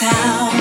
town.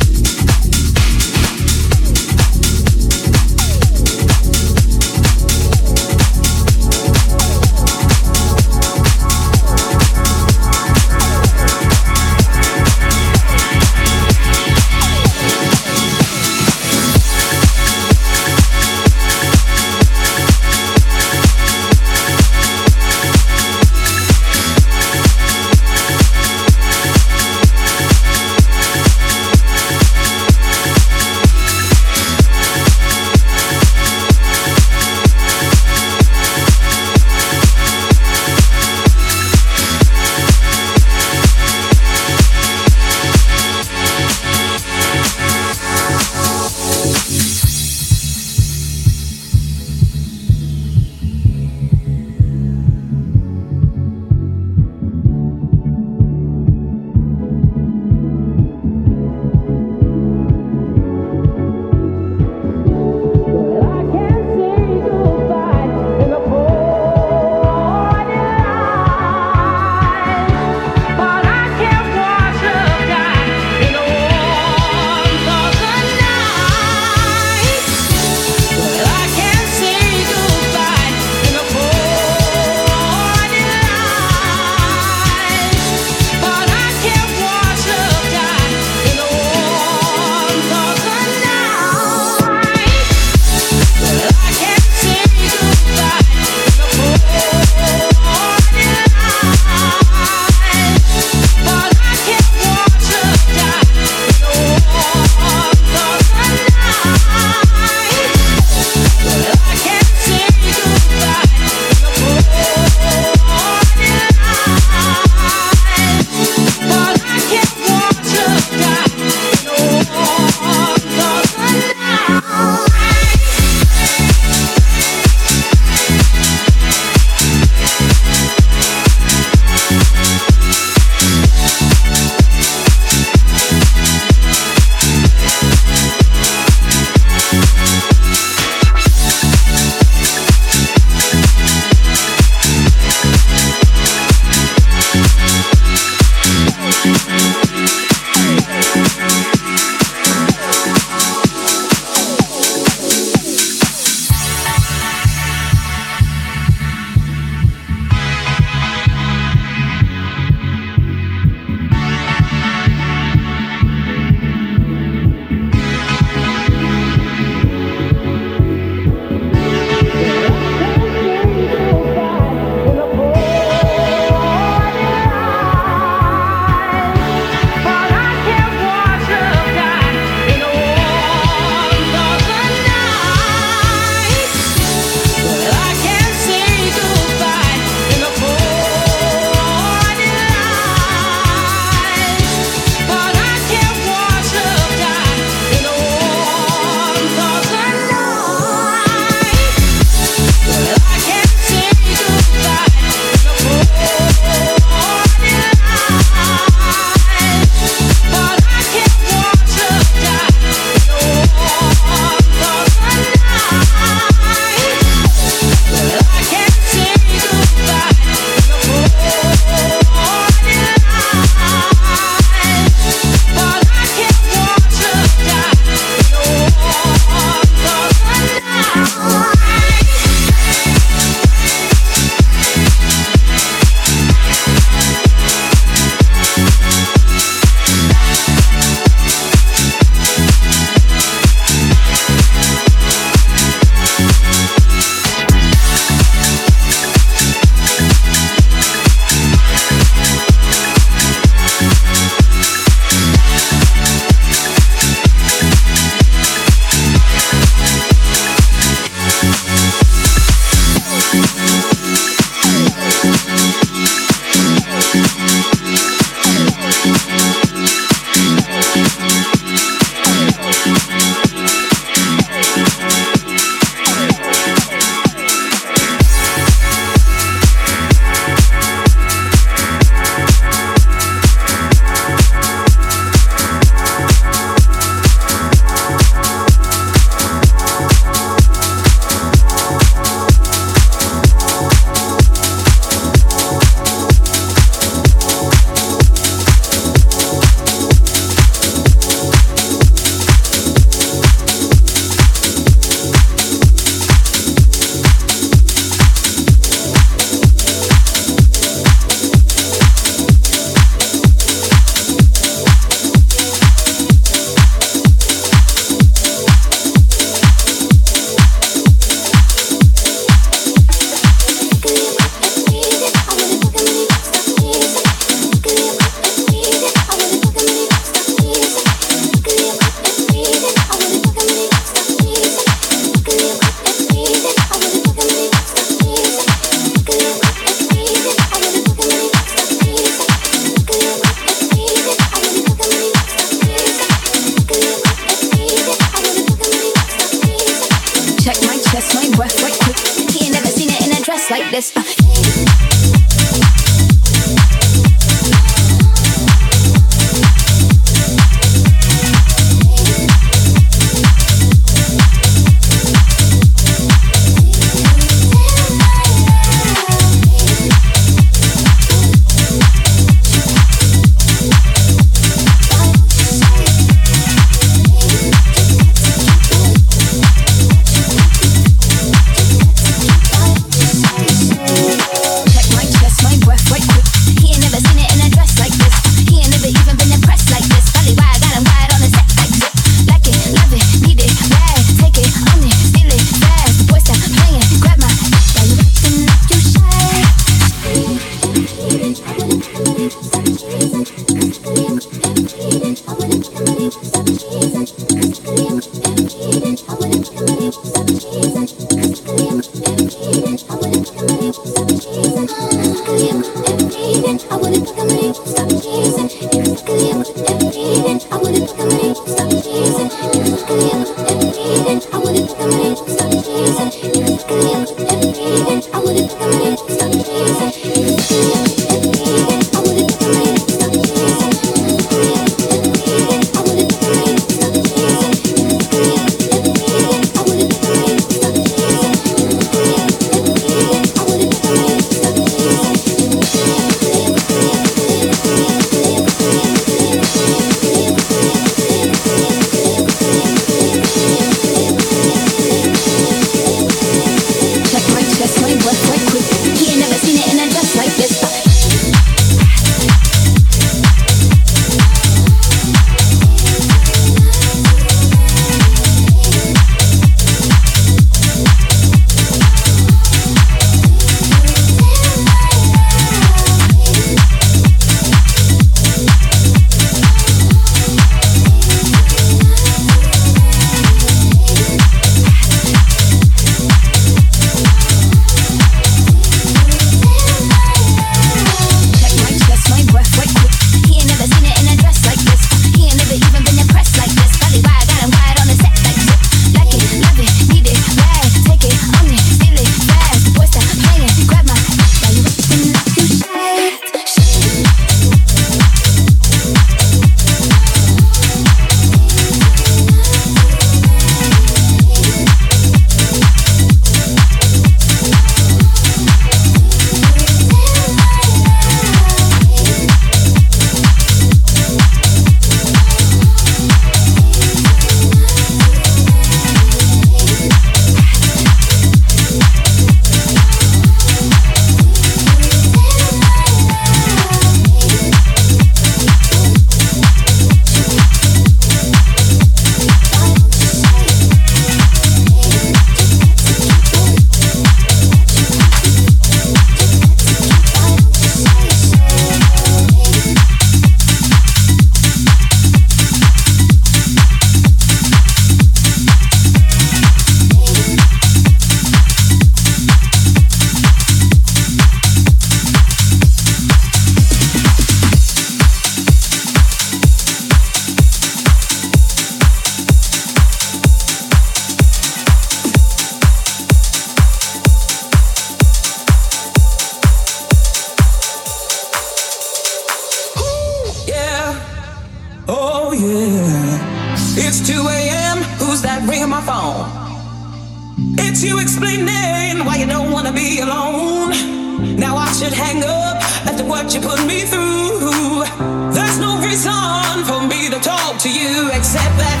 Baby